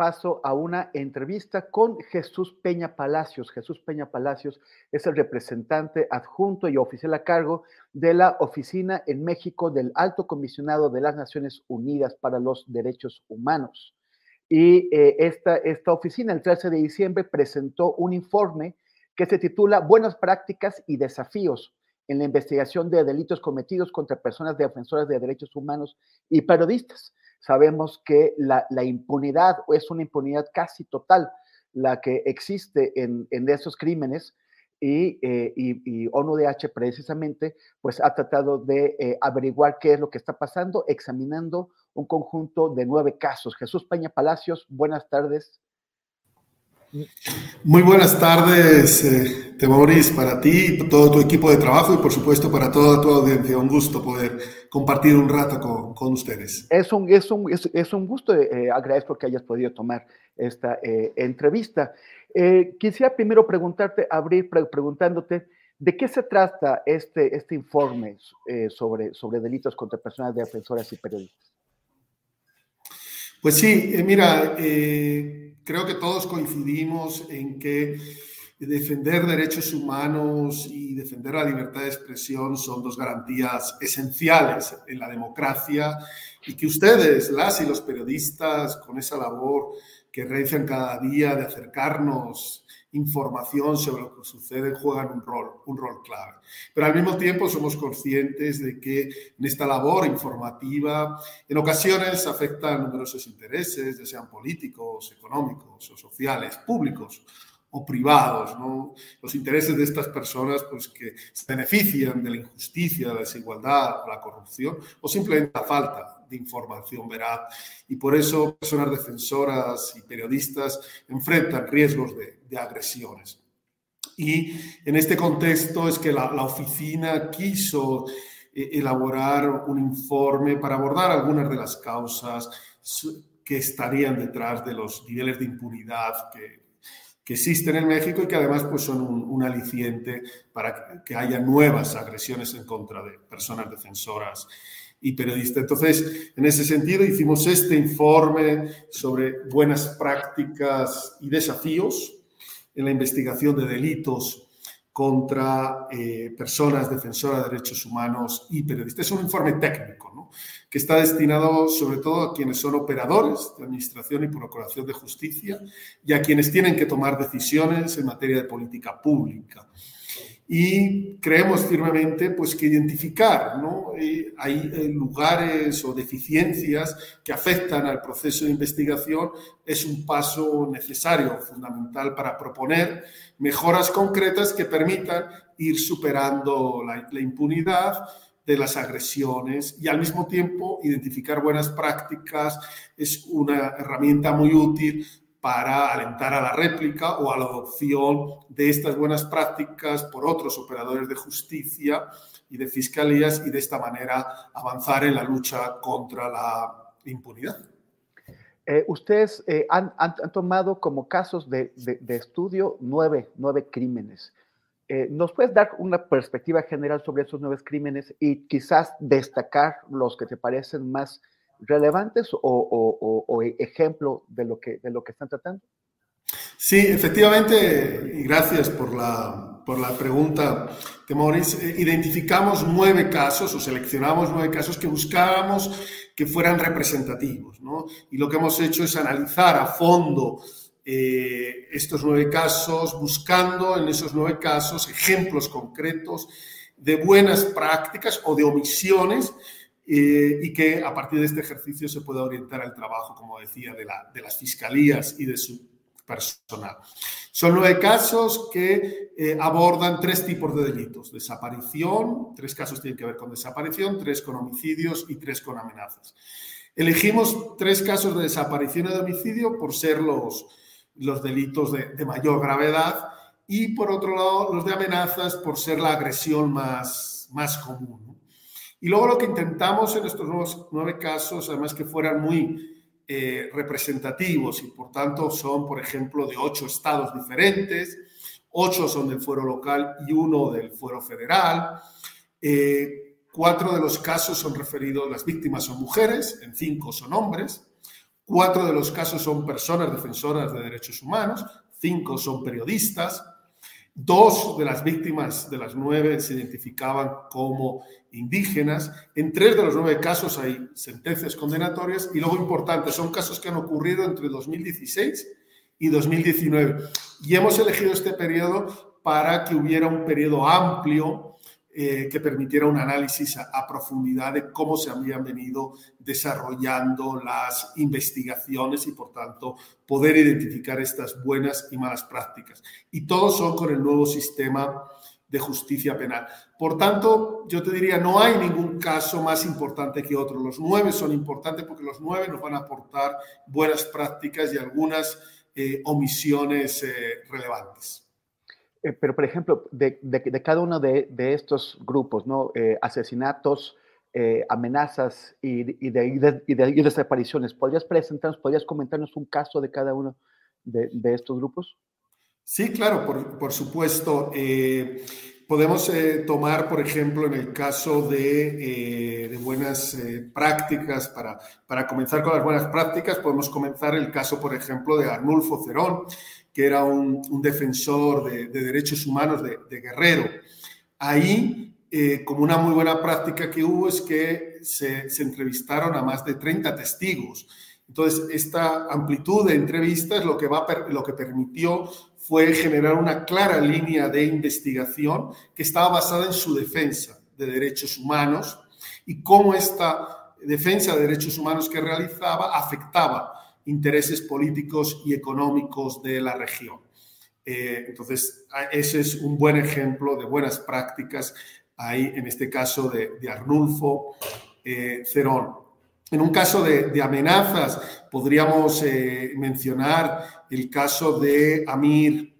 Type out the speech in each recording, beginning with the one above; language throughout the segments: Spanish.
paso a una entrevista con Jesús Peña Palacios. Jesús Peña Palacios es el representante adjunto y oficial a cargo de la oficina en México del Alto Comisionado de las Naciones Unidas para los Derechos Humanos. Y eh, esta, esta oficina, el 13 de diciembre, presentó un informe que se titula Buenas prácticas y desafíos en la investigación de delitos cometidos contra personas defensoras de derechos humanos y periodistas sabemos que la, impunidad es una impunidad casi total la que existe en, esos crímenes y, eh, ONUDH precisamente pues ha tratado de eh, averiguar qué es lo que está pasando, examinando un conjunto de nueve casos. Jesús Peña Palacios, buenas tardes. Muy buenas tardes, eh, Temoris, para ti, y todo tu equipo de trabajo y por supuesto para toda tu audiencia. Un gusto poder compartir un rato con, ustedes. Es un, es un, es, un gusto, eh, eh, agradezco que hayas podido tomar esta eh, entrevista. quisiera primero preguntarte, abrir preguntándote, ¿de qué se trata este, este informe sobre, sobre delitos contra personas defensoras y periodistas? Pues sí, mira, creo que todos coincidimos en que defender derechos humanos y defender la libertad de expresión son dos garantías esenciales en la democracia y que ustedes, las y los periodistas, con esa labor que realizan cada día de acercarnos información sobre lo que sucede, juegan un rol, un rol clave. Pero al mismo tiempo somos conscientes de que en esta labor informativa en ocasiones afectan numerosos intereses, ya sean políticos, económicos o sociales, públicos o privados, ¿no? los intereses de estas personas pues, que se benefician de la injusticia, la desigualdad, la corrupción o simplemente la falta de información veraz. Y por eso personas defensoras y periodistas enfrentan riesgos de, agresiones. Y en este contexto es que la, la oficina quiso eh, elaborar un informe para abordar algunas de las causas que estarían detrás de los niveles de impunidad que que existen en México y que además pues, son un, aliciente para que haya nuevas agresiones en contra de personas defensoras y periodistas. Entonces, en ese sentido, hicimos este informe sobre buenas prácticas y desafíos en la investigación de delitos contra eh, personas defensoras de derechos humanos y periodistas. Es un informe técnico, que está destinado sobre todo a quienes son operadores de administración y procuración de justicia y a quienes tienen que tomar decisiones en materia de política pública. Y creemos firmemente pues, que identificar ¿no? Eh, hay eh, lugares o deficiencias que afectan al proceso de investigación es un paso necesario, fundamental para proponer mejoras concretas que permitan ir superando la, la impunidad de las agresiones y al mismo tiempo identificar buenas prácticas es una herramienta muy útil para alentar a la réplica o a la adopción de estas buenas prácticas por otros operadores de justicia y de fiscalías y de esta manera avanzar en la lucha contra la impunidad. Eh, ustedes eh, han, tomado como casos de, estudio nueve, nueve crímenes. Eh, ¿Nos puedes dar una perspectiva general sobre esos nueve crímenes y quizás destacar los que te parecen más relevantes o, ejemplo de lo, que, de lo que están tratando? Sí, efectivamente, y gracias por la, por la pregunta, Temoris. Eh, identificamos nueve casos o seleccionamos nueve casos que buscábamos que fueran representativos, ¿no? Y lo que hemos hecho es analizar a fondo eh, estos nueve casos, buscando en esos nueve casos ejemplos concretos de buenas prácticas o de omisiones eh, y que a partir de este ejercicio se pueda orientar el trabajo, como decía, de, la, de las fiscalías y de su personal. Son nueve casos que eh, abordan tres tipos de delitos. Desaparición, tres casos tienen que ver con desaparición, tres con homicidios y tres con amenazas. Elegimos tres casos de desaparición y de homicidio por ser los, los delitos de, mayor gravedad y por otro lado los de amenazas por ser la agresión más, más común. Y luego lo que intentamos en estos nuevos, nueve casos, además que fueran muy eh, representativos y por tanto son, por ejemplo, de ocho estados diferentes, ocho son del fuero local y uno del fuero federal. Eh, cuatro de los casos son referidos, las víctimas son mujeres, en cinco son hombres. Cuatro de los casos son personas defensoras de derechos humanos, cinco son periodistas, dos de las víctimas de las nueve se identificaban como indígenas, en tres de los nueve casos hay sentencias condenatorias y luego importante, son casos que han ocurrido entre 2016 y 2019. Y hemos elegido este periodo para que hubiera un periodo amplio eh, que permitiera un análisis a, profundidad de cómo se habían venido desarrollando las investigaciones y, por tanto, poder identificar estas buenas y malas prácticas. Y todos son con el nuevo sistema de justicia penal. Por tanto, yo te diría, no hay ningún caso más importante que otro. Los nueve son importantes porque los nueve nos van a aportar buenas prácticas y algunas eh, omisiones eh, relevantes. Eh, pero, por ejemplo, de, cada uno de, estos grupos, ¿no? Eh, asesinatos, eh, amenazas y, y, de, desapariciones, ¿podrías presentarnos, podrías comentarnos un caso de cada uno de, estos grupos? Sí, claro, por, supuesto. podemos tomar, por ejemplo, en el caso de, buenas prácticas, para, para comenzar con las buenas prácticas, podemos comenzar el caso, por ejemplo, de Arnulfo Cerón, que era un, defensor de, derechos humanos de, Guerrero. Ahí, eh, como una muy buena práctica que hubo, es que se, entrevistaron a más de 30 testigos. Entonces, esta amplitud de entrevistas lo que, va, lo que permitió fue generar una clara línea de investigación que estaba basada en su defensa de derechos humanos y cómo esta defensa de derechos humanos que realizaba afectaba intereses políticos y económicos de la región. Eh, entonces, ese es un buen ejemplo de buenas prácticas ahí, en este caso de, Arnulfo eh, Cerón. En un caso de, amenazas, podríamos eh, mencionar el caso de Amir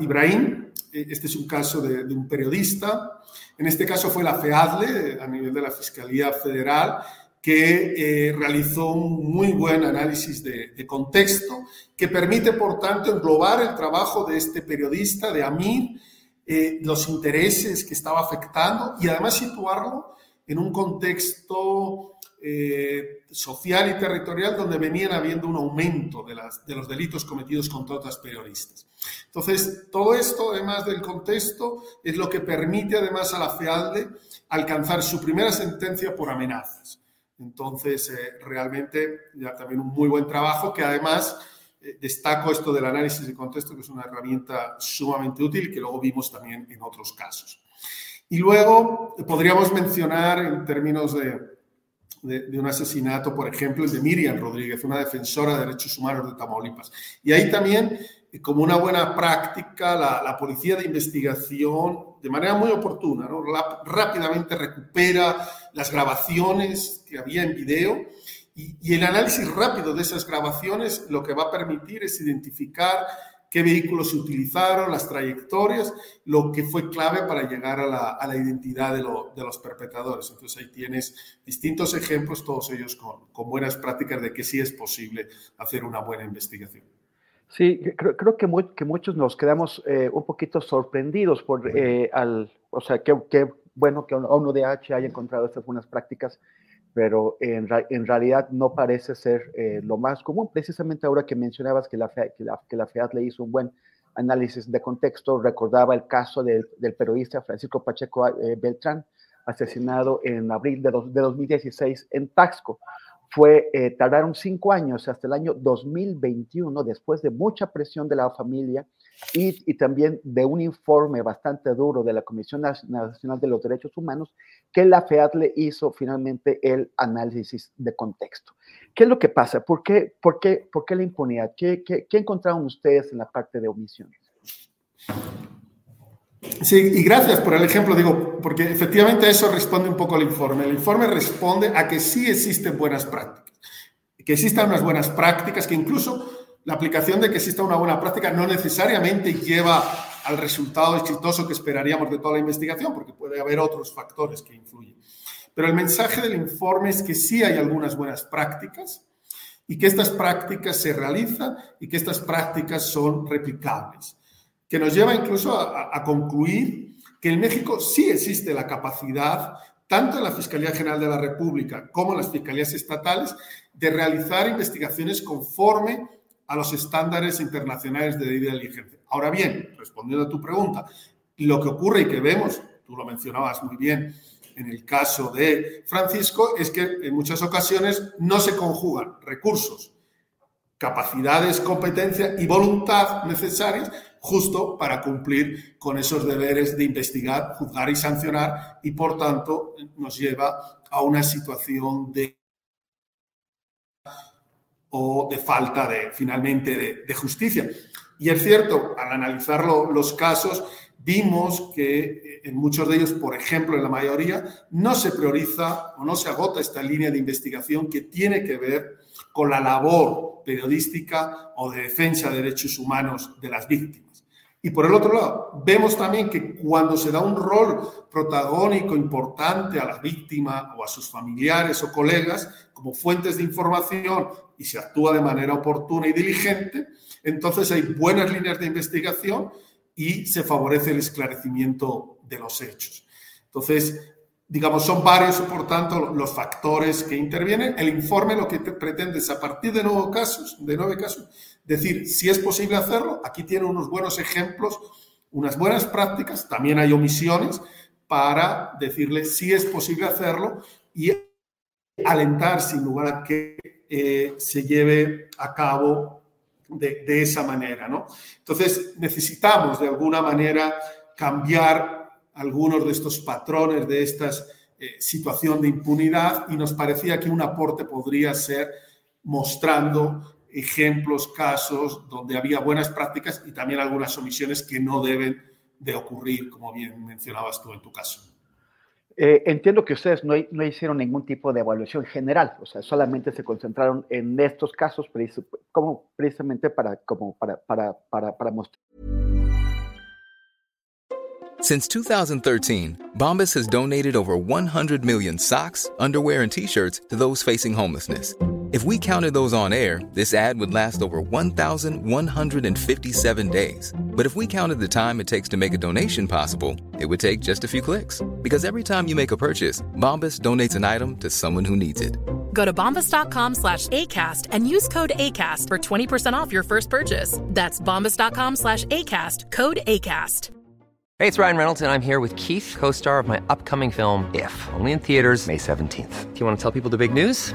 Ibrahim. Este es un caso de, de un periodista. En este caso fue la FEADLE, a nivel de la Fiscalía Federal, que eh, realizó un muy buen análisis de, contexto que permite, por tanto, englobar el trabajo de este periodista, de Amir, eh, los intereses que estaba afectando y además situarlo en un contexto eh, social y territorial donde venían habiendo un aumento de, las, de los delitos cometidos contra otras periodistas. Entonces, todo esto, además del contexto, es lo que permite además a la FEALDE alcanzar su primera sentencia por amenazas. Entonces, eh, realmente ya también un muy buen trabajo que además eh, destaco esto del análisis de contexto, que es una herramienta sumamente útil que luego vimos también en otros casos. Y luego podríamos mencionar en términos de, de, un asesinato, por ejemplo, el de Miriam Rodríguez, una defensora de derechos humanos de Tamaulipas. Y ahí también, eh, como una buena práctica, la, policía de investigación, de manera muy oportuna, rápidamente recupera las grabaciones que había en video y, y el análisis rápido de esas grabaciones lo que va a permitir es identificar qué vehículos se utilizaron, las trayectorias, lo que fue clave para llegar a la, a la identidad de, de, los perpetradores. Entonces ahí tienes distintos ejemplos, todos ellos con, con, buenas prácticas de que sí es posible hacer una buena investigación. Sí, creo, creo que, muy, que, muchos nos quedamos eh, un poquito sorprendidos por, eh, al, o sea, qué, qué bueno que ONUDH haya encontrado estas buenas prácticas pero en, en realidad no parece ser eh, lo más común. Precisamente ahora que mencionabas que la, que la, que la FEAT le hizo un buen análisis de contexto, recordaba el caso del periodista Francisco Pacheco eh, Beltrán, asesinado en abril de, de 2016 en Taxco fue, eh, tardaron cinco años hasta el año 2021, después de mucha presión de la familia y, y, también de un informe bastante duro de la Comisión Nacional de los Derechos Humanos, que la FEAD le hizo finalmente el análisis de contexto. ¿Qué es lo que pasa? ¿Por qué, por qué, por qué la impunidad? ¿Qué, qué, qué encontraron ustedes en la parte de omisiones? Sí, y gracias por el ejemplo, digo, porque efectivamente eso responde un poco el informe. El informe responde a que sí existen buenas prácticas, que existan unas buenas prácticas, que incluso la aplicación de que exista una buena práctica no necesariamente lleva al resultado exitoso que esperaríamos de toda la investigación, porque puede haber otros factores que influyen. Pero el mensaje del informe es que sí hay algunas buenas prácticas y que estas prácticas se realizan y que estas prácticas son replicables que nos lleva incluso a, concluir que en México sí existe la capacidad, tanto en la Fiscalía General de la República como en las fiscalías estatales, de realizar investigaciones conforme a los estándares internacionales de diligencia. Ahora bien, respondiendo a tu pregunta, lo que ocurre y que vemos, tú lo mencionabas muy bien en el caso de Francisco, es que en muchas ocasiones no se conjugan recursos, capacidades, competencia y voluntad necesarias justo para cumplir con esos deberes de investigar, juzgar y sancionar y por tanto nos lleva a una situación de o de falta de finalmente de, justicia. Y es cierto, al analizar los casos, vimos que en muchos de ellos, por ejemplo, en la mayoría, no se prioriza o no se agota esta línea de investigación que tiene que ver con la labor periodística o de defensa de derechos humanos de las víctimas. Y por el otro lado, vemos también que cuando se da un rol protagónico importante a la víctima o a sus familiares o colegas como fuentes de información y se actúa de manera oportuna y diligente, entonces hay buenas líneas de investigación y se favorece el esclarecimiento de los hechos. Entonces, digamos, son varios, por tanto, los factores que intervienen. El informe lo que pretende es, a partir de nueve casos, de nueve casos, decir si es posible hacerlo. Aquí tiene unos buenos ejemplos, unas buenas prácticas, también hay omisiones para decirle si es posible hacerlo y alentar sin lugar a que eh, se lleve a cabo de, esa manera, ¿no? Entonces, necesitamos de alguna manera cambiar algunos de estos patrones, de esta eh, situación de impunidad y nos parecía que un aporte podría ser mostrando ejemplos, casos donde había buenas prácticas y también algunas omisiones que no deben de ocurrir, como bien mencionabas tú en tu caso. Eh, entiendo que ustedes no, no, hicieron ningún tipo de evaluación general, o sea, solamente se concentraron en estos casos como precisamente para, como para, para, para, para mostrar. Since 2013, Bombas has donated over 100 million socks, underwear, and t-shirts to those facing homelessness. If we counted those on air, this ad would last over 1,157 days. But if we counted the time it takes to make a donation possible, it would take just a few clicks. Because every time you make a purchase, Bombas donates an item to someone who needs it. Go to bombas.com slash ACAST and use code ACAST for 20% off your first purchase. That's bombas.com slash ACAST, code ACAST. Hey, it's Ryan Reynolds, and I'm here with Keith, co star of my upcoming film, If, only in theaters, May 17th. Do you want to tell people the big news?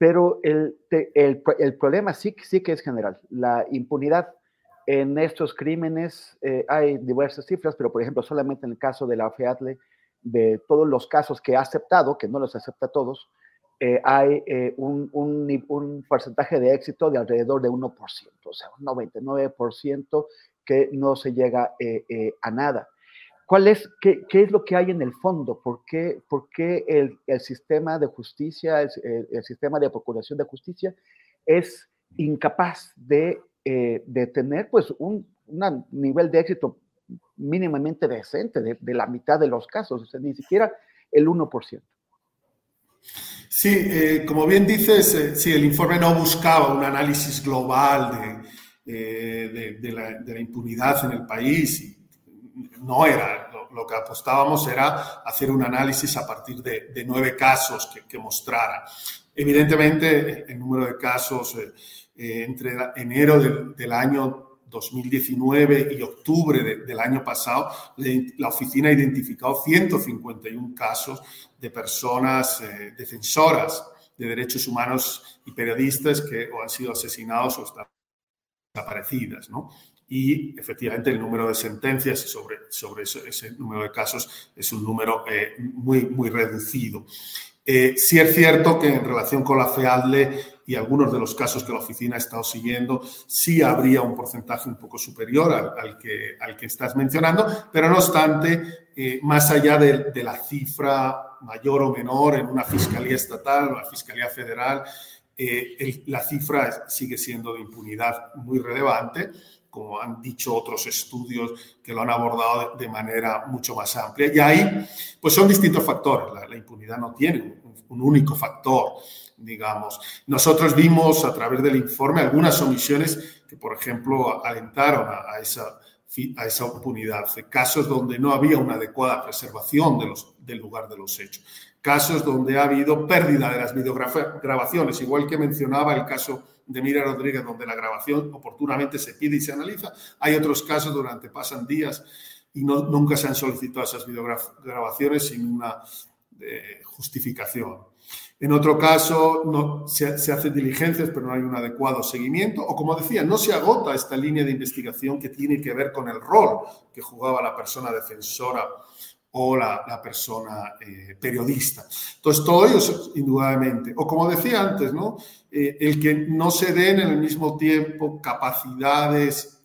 Pero el, el, el, problema sí, sí que es general. La impunidad en estos crímenes, eh, hay diversas cifras, pero por ejemplo, solamente en el caso de la FEATLE, de todos los casos que ha aceptado, que no los acepta todos, eh, hay eh, un, un, un, porcentaje de éxito de alrededor de 1%, o sea, un 99% que no se llega a nada. ¿Cuál es, qué, qué, es lo que hay en el fondo? ¿Por qué, por qué el, el, sistema de justicia, el, sistema de procuración de justicia es incapaz de, eh, de tener pues un, un, nivel de éxito mínimamente decente de, de, la mitad de los casos, o sea, ni siquiera el 1%? Sí, eh, como bien dices, eh, sí, el informe no buscaba un análisis global de, eh, de, la, impunidad en el país. No era, lo, que apostábamos era hacer un análisis a partir de, nueve casos que, mostrara. Evidentemente, el número de casos eh, entre enero del, año 2019 y octubre de, del año pasado, la oficina ha identificado 151 casos de personas eh, defensoras de derechos humanos y periodistas que o han sido asesinados o están desaparecidas, ¿no? Y efectivamente el número de sentencias sobre, sobre ese, número de casos es un número eh, muy, muy reducido. Eh, sí es cierto que en relación con la FEADLE y algunos de los casos que la oficina ha estado siguiendo, sí habría un porcentaje un poco superior al, que, al que estás mencionando, pero no obstante, eh, más allá de, la cifra mayor o menor en una fiscalía estatal o una fiscalía federal, eh, la cifra sigue siendo de impunidad muy relevante como han dicho otros estudios que lo han abordado de, manera mucho más amplia. Y ahí, pues son distintos factores. La, impunidad no tiene un, único factor, digamos. Nosotros vimos a través del informe algunas omisiones que, por ejemplo, alentaron a esa a esa impunidad, casos donde no había una adecuada preservación de los, del lugar de los hechos, casos donde ha habido pérdida de las videograbaciones, igual que mencionaba el caso de Mira Rodríguez, donde la grabación oportunamente se pide y se analiza. Hay otros casos donde pasan días y no, nunca se han solicitado esas videograbaciones sin una eh, justificación. En otro caso, se, hacen diligencias, pero no hay un adecuado seguimiento. O como decía, no se agota esta línea de investigación que tiene que ver con el rol que jugaba la persona defensora o la, persona eh, periodista. Entonces, todo ello indudablemente. O como decía antes. Eh, el que no se den en el mismo tiempo capacidades,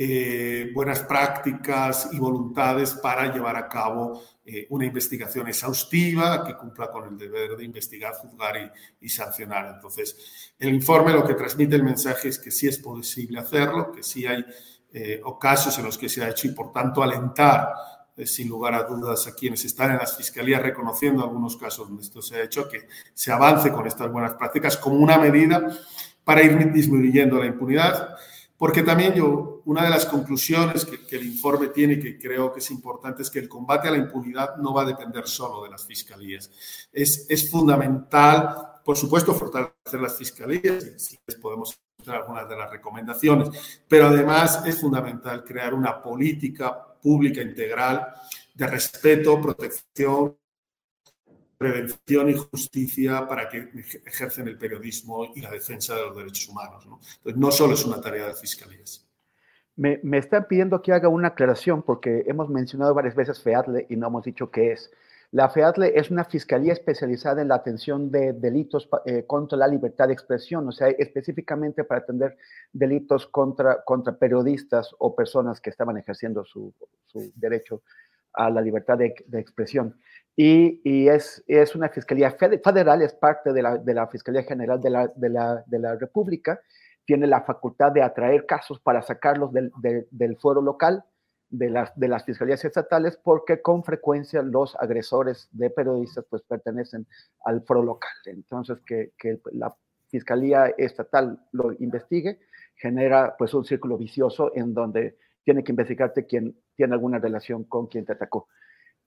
eh, buenas prácticas y voluntades para llevar a cabo eh, una investigación exhaustiva que cumpla con el deber de investigar, juzgar y, y, sancionar. Entonces, el informe lo que transmite el mensaje es que sí es posible hacerlo, que sí hay eh, casos en los que se ha hecho y por tanto alentar eh, sin lugar a dudas a quienes están en las fiscalías reconociendo algunos casos donde esto se ha hecho, que se avance con estas buenas prácticas como una medida para ir disminuyendo la impunidad. Porque también yo, una de las conclusiones que, que, el informe tiene, que creo que es importante, es que el combate a la impunidad no va a depender solo de las fiscalías. Es, es fundamental, por supuesto, fortalecer las fiscalías, si les podemos mostrar algunas de las recomendaciones, pero además es fundamental crear una política pública integral de respeto, protección, prevención y justicia para que ejercen el periodismo y la defensa de los derechos humanos. ¿no? Entonces, no solo es una tarea de fiscalías. Me, están pidiendo que haga una aclaración porque hemos mencionado varias veces FEADLE y no hemos dicho qué es. La FEADLE es una fiscalía especializada en la atención de delitos eh, contra la libertad de expresión, o sea, específicamente para atender delitos contra, contra periodistas o personas que estaban ejerciendo su, derecho a la libertad de, de expresión. Y, y, es, es una fiscalía federal, es parte de la, de la Fiscalía General de la, de, la, de la República, tiene la facultad de atraer casos para sacarlos del, de, del fuero local de las, de las fiscalías estatales porque con frecuencia los agresores de periodistas pues pertenecen al foro local. Entonces, que, que la fiscalía estatal lo investigue genera pues un círculo vicioso en donde tiene que investigarte quien tiene alguna relación con quien te atacó.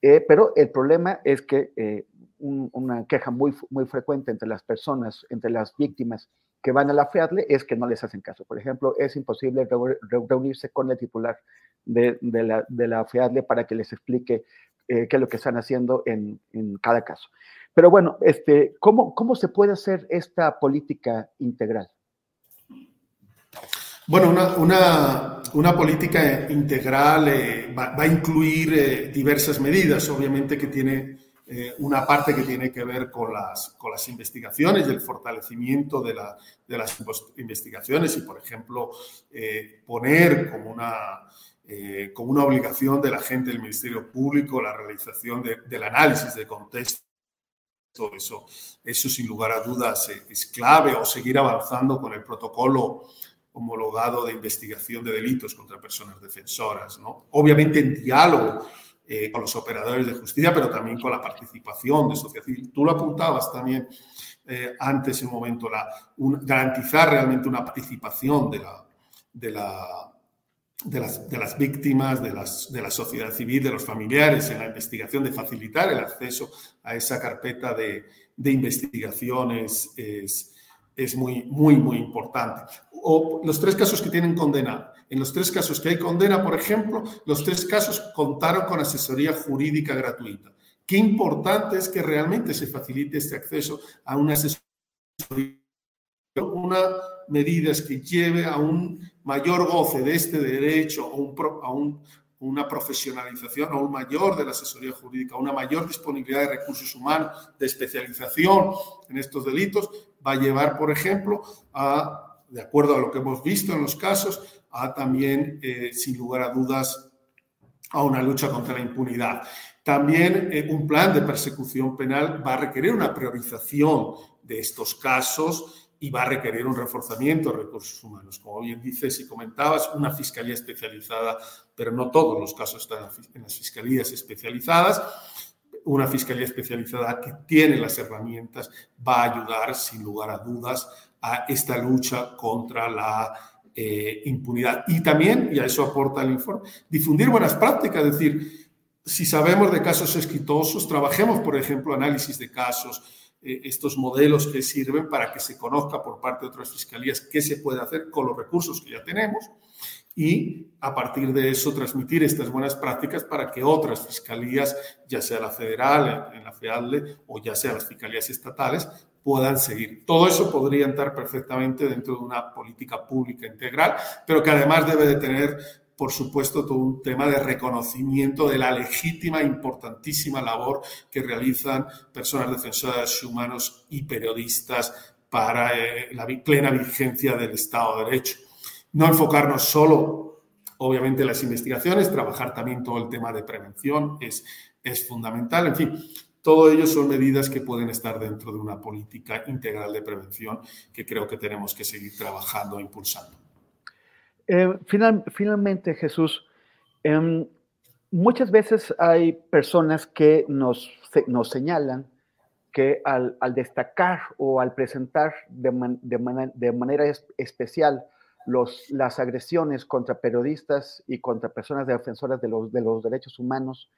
Eh, pero el problema es que eh, un, una queja muy, muy frecuente entre las personas, entre las víctimas que van a la FEADLE es que no les hacen caso. Por ejemplo, es imposible reunirse con el titular de, la, de para que les explique eh, qué es lo que están haciendo en, cada caso. Pero bueno, este, ¿cómo, ¿cómo se puede hacer esta política integral? Bueno, una, política integral eh, va, va, a incluir eh, diversas medidas, obviamente que tiene eh, una parte que tiene que ver con las, con las investigaciones y el fortalecimiento de, la, de las investigaciones y, por ejemplo, poner como una eh, como una obligación de la gente del Ministerio Público la realización del análisis de contexto. Eso, eso sin lugar a dudas es clave o seguir avanzando con el protocolo homologado de investigación de delitos contra personas defensoras, ¿no? Obviamente en diálogo eh, con los operadores de justicia, pero también con la participación de sociedad civil. Tú lo apuntabas también eh, antes, en un momento, la, garantizar realmente una participación de la, de la, de las, de las, víctimas, de, las, de la sociedad civil, de los familiares en la investigación, de facilitar el acceso a esa carpeta de, de investigaciones es, es muy, muy, muy importante. O los tres casos que tienen condena. En los tres casos que hay condena, por ejemplo, los tres casos contaron con asesoría jurídica gratuita. Qué importante es que realmente se facilite este acceso a una asesoría, una medida que lleve a un mayor goce de este derecho, a, un, a un, una profesionalización aún mayor de la asesoría jurídica, una mayor disponibilidad de recursos humanos, de especialización en estos delitos, va a llevar, por ejemplo, a, de acuerdo a lo que hemos visto en los casos, a también, eh, sin lugar a dudas, a una lucha contra la impunidad. También eh, un plan de persecución penal va a requerir una priorización de estos casos y va a requerir un reforzamiento de recursos humanos. Como bien dices y comentabas, una fiscalía especializada, pero no todos los casos están en las fiscalías especializadas. Una fiscalía especializada que tiene las herramientas va a ayudar, sin lugar a dudas, a esta lucha contra la eh, impunidad. Y también, y a eso aporta el informe, difundir buenas prácticas, es decir, si sabemos de casos exitosos, trabajemos, por ejemplo, análisis de casos, eh, estos modelos que sirven para que se conozca por parte de otras fiscalías qué se puede hacer con los recursos que ya tenemos y a partir de eso transmitir estas buenas prácticas para que otras fiscalías, ya sea la federal, en la FEADLE o ya sea las fiscalías estatales, puedan seguir. Todo eso podría entrar perfectamente dentro de una política pública integral, pero que además debe de tener por supuesto, todo un tema de reconocimiento de la legítima, importantísima labor que realizan personas defensoras de humanos y periodistas para eh, la plena vigencia del Estado de Derecho. No enfocarnos solo, obviamente, en las investigaciones, trabajar también todo el tema de prevención es, es fundamental. En fin, todo ello son medidas que pueden estar dentro de una política integral de prevención que creo que tenemos que seguir trabajando e impulsando. Eh, finalmente, Jesús, em, muchas veces hay personas que nos, nos señalan que al, destacar o al presentar de, de, manera especial los, las agresiones contra periodistas y contra personas defensoras de los, de los derechos humanos,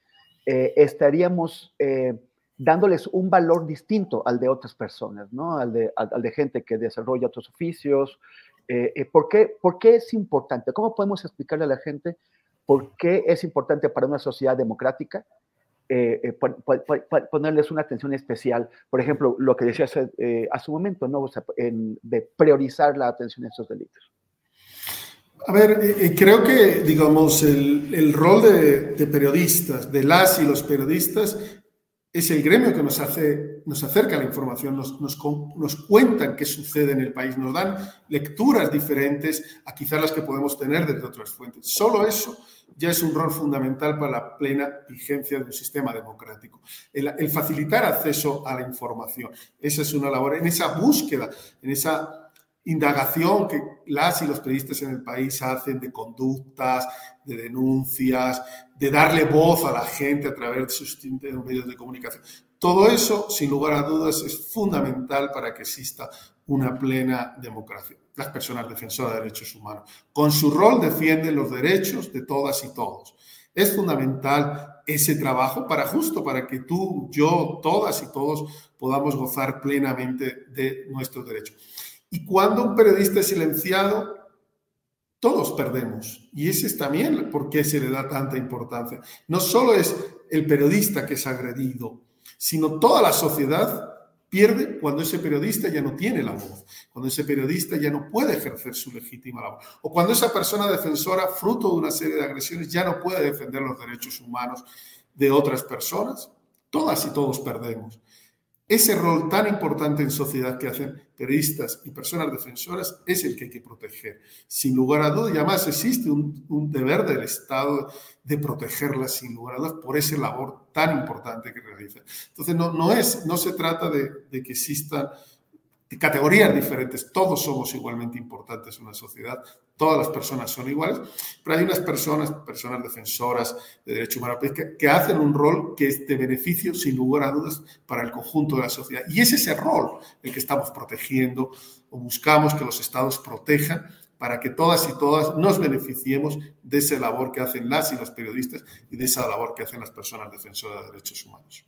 eh, estaríamos eh, dándoles un valor distinto al de otras personas, al, de, al de gente que desarrolla otros oficios, eh, ¿por, qué, ¿Por qué es importante? ¿Cómo podemos explicarle a la gente por qué es importante para una sociedad democrática ponerles una atención especial? Por ejemplo, lo que decía hace, hace un momento, ¿no? de priorizar la atención a estos delitos. A ver, creo que, digamos, el, el rol de, de, periodistas, de las y los periodistas, es el gremio que nos, hace, nos acerca la información, nos, nos, nos, cuentan qué sucede en el país, nos dan lecturas diferentes a quizás las que podemos tener desde otras fuentes. Solo eso ya es un rol fundamental para la plena vigencia de un sistema democrático. El, el facilitar acceso a la información, esa es una labor, en esa búsqueda, en esa indagación que las y los periodistas en el país hacen de conductas, de denuncias, de darle voz a la gente a través de sus medios de comunicación. Todo eso, sin lugar a dudas, es fundamental para que exista una plena democracia. Las personas defensoras de derechos humanos, con su rol, defienden los derechos de todas y todos. Es fundamental ese trabajo para justo, para que tú, yo, todas y todos podamos gozar plenamente de nuestros derechos. Y cuando un periodista es silenciado, todos perdemos. Y ese es también por qué se le da tanta importancia. No solo es el periodista que es agredido, sino toda la sociedad pierde cuando ese periodista ya no tiene la voz, cuando ese periodista ya no puede ejercer su legítima labor, o cuando esa persona defensora, fruto de una serie de agresiones, ya no puede defender los derechos humanos de otras personas. Todas y todos perdemos. Ese rol tan importante en sociedad que hacen periodistas y personas defensoras es el que hay que proteger. Sin lugar a dudas, y además existe un, deber del Estado de protegerlas sin lugar a dudas por esa labor tan importante que realiza. Entonces, no, no, es, no se trata de, de que existan categorías diferentes, todos somos igualmente importantes en una sociedad, todas las personas son iguales, pero hay unas personas, personas defensoras de derechos humanos, que, que, hacen un rol que es de beneficio, sin lugar a dudas, para el conjunto de la sociedad. Y es ese rol el que estamos protegiendo o buscamos que los estados protejan para que todas y todas nos beneficiemos de esa labor que hacen las y los periodistas y de esa labor que hacen las personas defensoras de derechos humanos.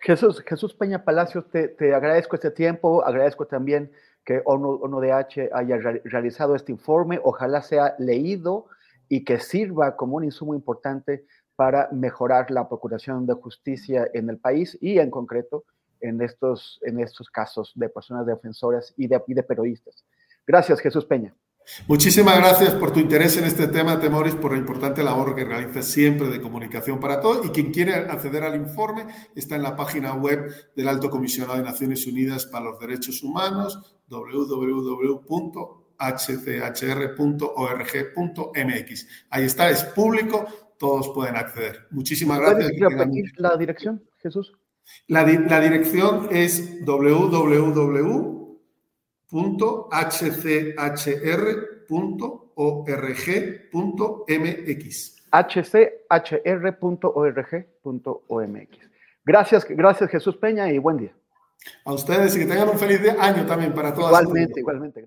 Jesús, Jesús Peña Palacios, te, agradezco este tiempo, agradezco también que ONU-DH haya realizado este informe, ojalá sea leído y que sirva como un insumo importante para mejorar la procuración de justicia en el país y en concreto en estos, en estos casos de personas defensoras y de, y de periodistas. Gracias, Jesús Peña. Muchísimas gracias por tu interés en este tema, Temoris, por la importante labor que realizas siempre de comunicación para todos. Y quien quiere acceder al informe está en la página web del Alto Comisionado de Naciones Unidas para los Derechos Humanos, www.hchr.org.mx. Ahí está, es público, todos pueden acceder. Muchísimas gracias. ¿Puedes repetir la dirección, Jesús? La, la dirección es www hchr.org.mx. hchr.org.mx. Gracias, gracias Jesús Peña y buen día. A ustedes y que tengan un feliz año también para todas. Igualmente, igualmente.